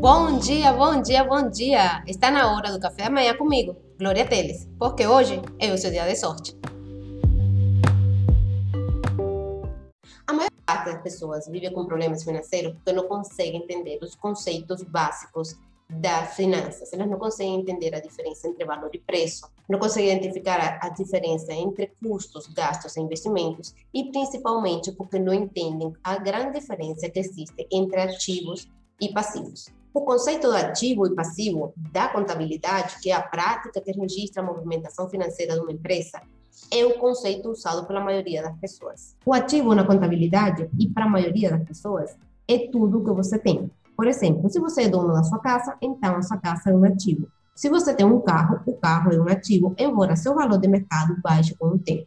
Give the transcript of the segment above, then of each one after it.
Bom dia, bom dia, bom dia! Está na hora do café da manhã comigo, Glória Teles, porque hoje é o seu dia de sorte. A maior parte das pessoas vive com problemas financeiros porque não consegue entender os conceitos básicos das finanças. Elas não conseguem entender a diferença entre valor e preço, não conseguem identificar a, a, diferença entre custos, gastos e investimentos, e principalmente porque não entendem a grande diferença que existe entre ativos e passivos. O conceito do ativo e passivo da contabilidade, que é a prática que registra a movimentação financeira de uma empresa, é o conceito usado pela maioria das pessoas. O ativo na contabilidade, e para a maioria das pessoas, é tudo que você tem. Por exemplo, se você é dono da sua casa, então a sua casa é um ativo. Se você tem um carro, o carro é um ativo, embora seu valor de mercado baixe com o tempo.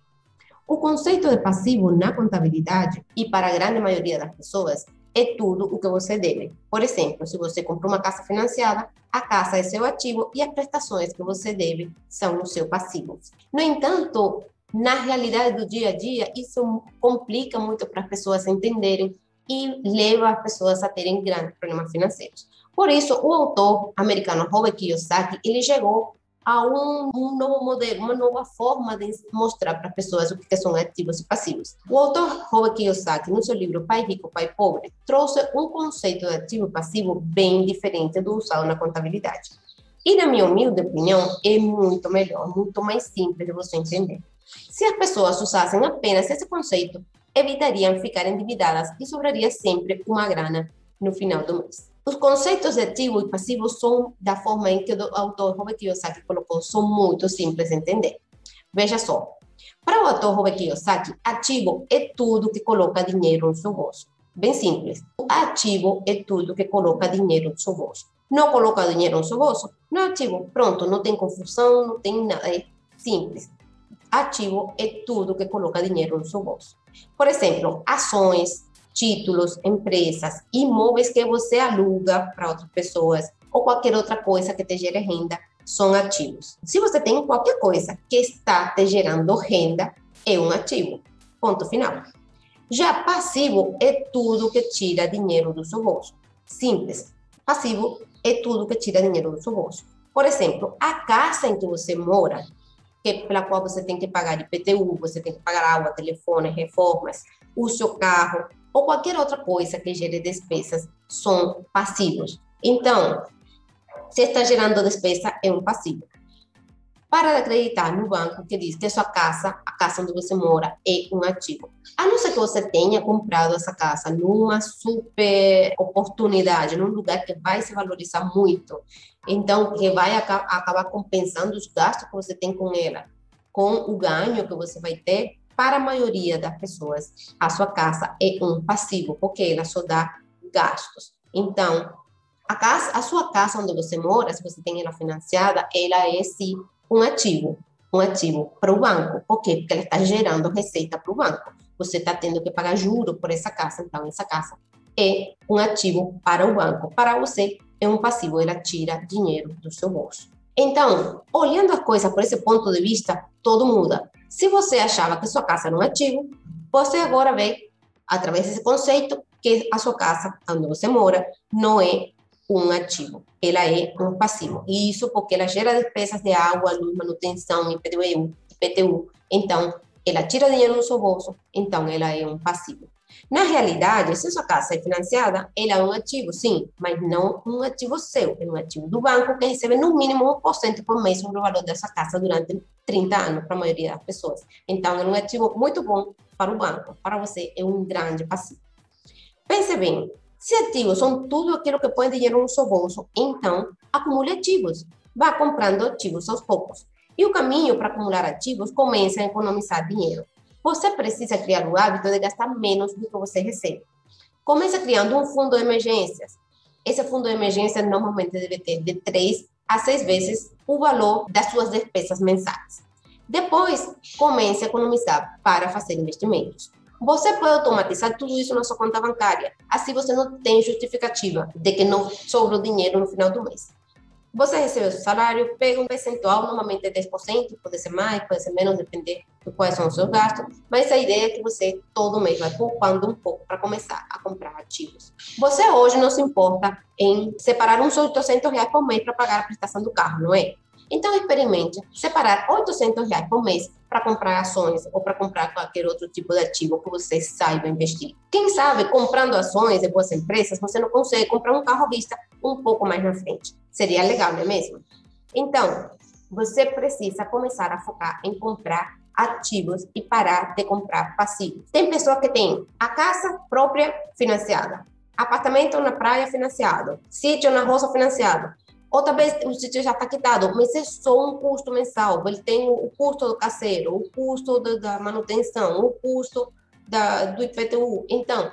O conceito de passivo na contabilidade, e para a grande maioria das pessoas, é tudo o que você deve. Por exemplo, se você comprou uma casa financiada, a casa é seu ativo e as prestações que você deve são o seu passivo. No entanto, na realidade do dia a dia, isso complica muito para as pessoas entenderem e leva as pessoas a terem grandes problemas financeiros. Por isso, o autor americano Robert Kiyosaki, ele chegou a um, um, novo modelo, uma nova forma de mostrar para as pessoas o que são ativos e passivos. O autor Robert Kiyosaki, no seu livro Pai Rico, Pai Pobre, trouxe um conceito de ativo e passivo bem diferente do usado na contabilidade. E, na minha humilde opinião, é muito melhor, muito mais simples de você entender. Se as pessoas usassem apenas esse conceito, evitariam ficar endividadas e sobraria sempre uma grana no final do mês. Os conceitos de ativo e passivo são, da forma em que o autor Robert Kiyosaki colocou, são muito simples de entender. Veja só, para o autor Robert Kiyosaki, ativo é tudo que coloca dinheiro no seu bolso. Bem simples. Ativo é tudo que coloca dinheiro no seu bolso. Não coloca dinheiro no seu bolso, não é ativo. Pronto, não tem confusão, não tem nada. É simples. Ativo é tudo que coloca dinheiro no seu bolso. Por exemplo, ações, títulos, empresas, imóveis que você aluga para outras pessoas ou qualquer outra coisa que te gere renda são ativos. Se você tem qualquer coisa que está te gerando renda, é um ativo. Ponto final. Já passivo é tudo que tira dinheiro do seu bolso. Simples. Passivo é tudo que tira dinheiro do seu bolso. Por exemplo, a casa em que você mora, que, pela qual você tem que pagar IPTU, você tem que pagar água, telefone, reformas, o seu carro, ou qualquer outra coisa que gere despesas são passivos. Então, se está gerando despesa, é um passivo. Para acreditar no banco que diz que sua casa, a casa onde você mora, é um ativo. A não ser que você tenha comprado essa casa numa super oportunidade, num lugar que vai se valorizar muito, então que vai acabar compensando os gastos que você tem com ela, com o ganho que você vai ter, para a maioria das pessoas, a sua casa é um passivo, porque ela só dá gastos. Então, a, casa, a sua casa onde você mora, se você tem ela financiada, ela é sim um ativo, um ativo para o banco. Por quê? Porque ela está gerando receita para o banco. Você está tendo que pagar juro por essa casa, então essa casa é um ativo para o banco. Para você, é um passivo, ela tira dinheiro do seu bolso. Então, olhando a coisa por esse ponto de vista, todo muda. Se você achava que sua casa era um ativo, você agora vê, através desse conceito, que a sua casa, onde você mora, não é um ativo, ela é um passivo. E isso porque ela gera despesas de água, luz, manutenção, IPTU, IPTU. Então, ela tira dinheiro do seu bolso, então ela é um passivo. Na realidade, se sua casa é financiada, ela é um ativo, sim, mas não um ativo seu, é um ativo do banco que recebe no mínimo 1% por mês sobre o valor dessa casa durante 30 anos para a maioria das pessoas. Então, é um ativo muito bom para o banco, para você é um grande passivo. Pense bem, se ativos são tudo aquilo que põe dinheiro no seu bolso, então acumule ativos. Vá comprando ativos aos poucos. E o caminho para acumular ativos começa a economizar dinheiro. Você precisa criar o hábito de gastar menos do que você recebe. Comece criando um fundo de emergências. Esse fundo de emergência normalmente deve ter de 3 a 6 vezes o valor das suas despesas mensais. Depois, comece a economizar para fazer investimentos. Você pode automatizar tudo isso na sua conta bancária. Assim você não tem justificativa de que não sobrou dinheiro no final do mês. Você recebe o seu salário, pega um percentual, normalmente é 10%, pode ser mais, pode ser menos, depender de quais são os seus gastos, mas a ideia é que você todo mês vai poupando um pouco para começar a comprar ativos. Você hoje não se importa em separar uns 800 reais por mês para pagar a prestação do carro, não é? Então, experimente separar 800 reais por mês para comprar ações ou para comprar qualquer outro tipo de ativo que você saiba investir. Quem sabe, comprando ações de boas empresas, você não consegue comprar um carro à vista um pouco mais na frente. Seria legal, não é mesmo? Então, você precisa começar a focar em comprar ativos e parar de comprar passivos. Tem pessoa que tem a casa própria financiada, apartamento na praia financiado, sítio na roça financiado, ou talvez o sítio já está quitado, mas é só um custo mensal. Ele tem o custo do caseiro, o custo da manutenção, o custo da, do IPTU. Então,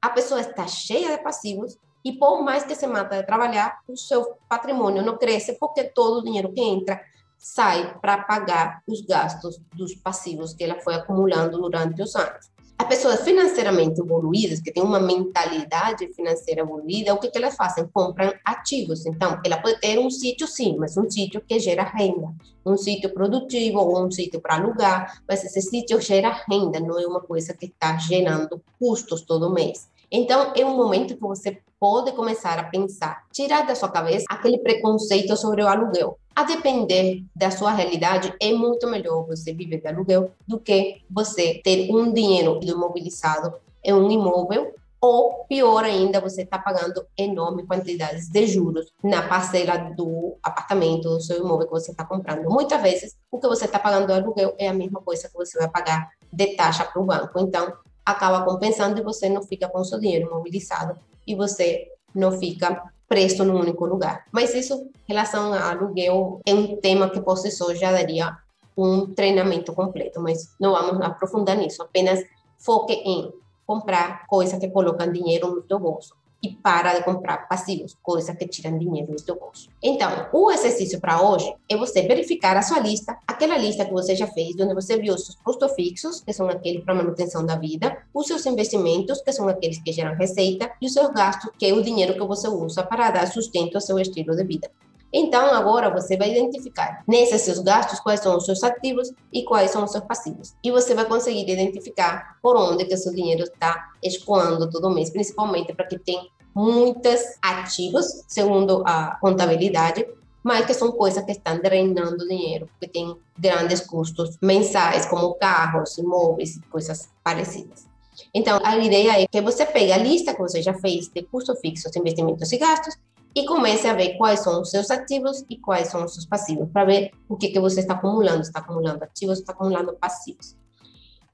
a pessoa está cheia de passivos e por mais que se mata de trabalhar, o seu patrimônio não cresce porque todo o dinheiro que entra sai para pagar os gastos dos passivos que ela foi acumulando durante os anos. As pessoas financeiramente evoluídas, que têm uma mentalidade financeira evoluída, o que, que elas fazem? Compram ativos. Então, ela pode ter um sítio, sim, mas um sítio que gera renda. Um sítio produtivo ou um sítio para alugar, mas esse sítio gera renda, não é uma coisa que está gerando custos todo mês. Então, é um momento que você pode começar a pensar, tirar da sua cabeça aquele preconceito sobre o aluguel. A depender da sua realidade, é muito melhor você viver de aluguel do que você ter um dinheiro imobilizado em um imóvel ou pior ainda, você está pagando enormes quantidades de juros na parcela do apartamento, do seu imóvel que você está comprando. Muitas vezes, o que você está pagando de aluguel é a mesma coisa que você vai pagar de taxa para o banco. Então, acaba compensando e você não fica com seu dinheiro mobilizado e você não fica preso num único lugar. Mas isso, em relação a aluguel, é um tema que por si só já daria um treinamento completo, mas não vamos aprofundar nisso, apenas foque em comprar coisas que colocam dinheiro no seu bolso e para de comprar passivos, coisas que tiram dinheiro do seu bolso. Então, o exercício para hoje é você verificar a sua lista, aquela lista que você já fez, onde você viu os seus custos fixos, que são aqueles para manutenção da vida, os seus investimentos, que são aqueles que geram receita, e os seus gastos, que é o dinheiro que você usa para dar sustento ao seu estilo de vida. Então, agora você vai identificar nesses seus gastos quais são os seus ativos e quais são os seus passivos. E você vai conseguir identificar por onde que o seu dinheiro está escoando todo mês, principalmente para que tem muitos ativos, segundo a contabilidade, mas que são coisas que estão drenando dinheiro, porque tem grandes custos mensais, como carros, imóveis coisas parecidas. Então, a ideia é que você pegue a lista que você já fez de custos fixos, investimentos e gastos e comece a ver quais são os seus ativos e quais são os seus passivos, para ver o que, que você está acumulando. Está acumulando ativos, está acumulando passivos.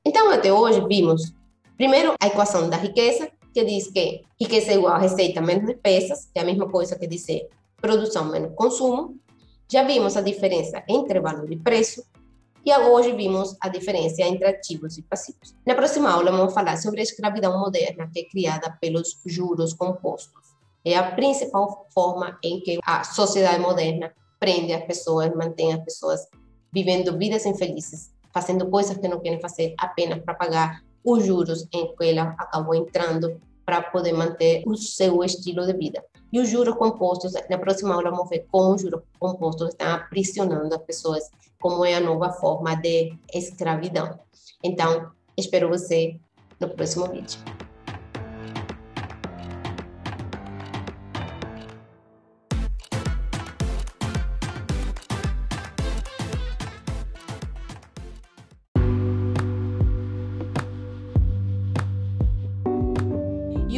Então, até hoje, vimos, primeiro, a equação da riqueza, que diz que riqueza é igual a receita menos despesas, que é a mesma coisa que dizer produção menos consumo. Já vimos a diferença entre valor e preço. E hoje vimos a diferença entre ativos e passivos. Na próxima aula, vamos falar sobre a escravidão moderna, que é criada pelos juros compostos. É a principal forma em que a sociedade moderna prende as pessoas, mantém as pessoas vivendo vidas infelizes, fazendo coisas que não querem fazer apenas para pagar os juros em que ela acabou entrando para poder manter o seu estilo de vida. E os juros compostos, na próxima aula vamos ver como os juros compostos estão aprisionando as pessoas, como é a nova forma de escravidão. Então, espero você no próximo vídeo.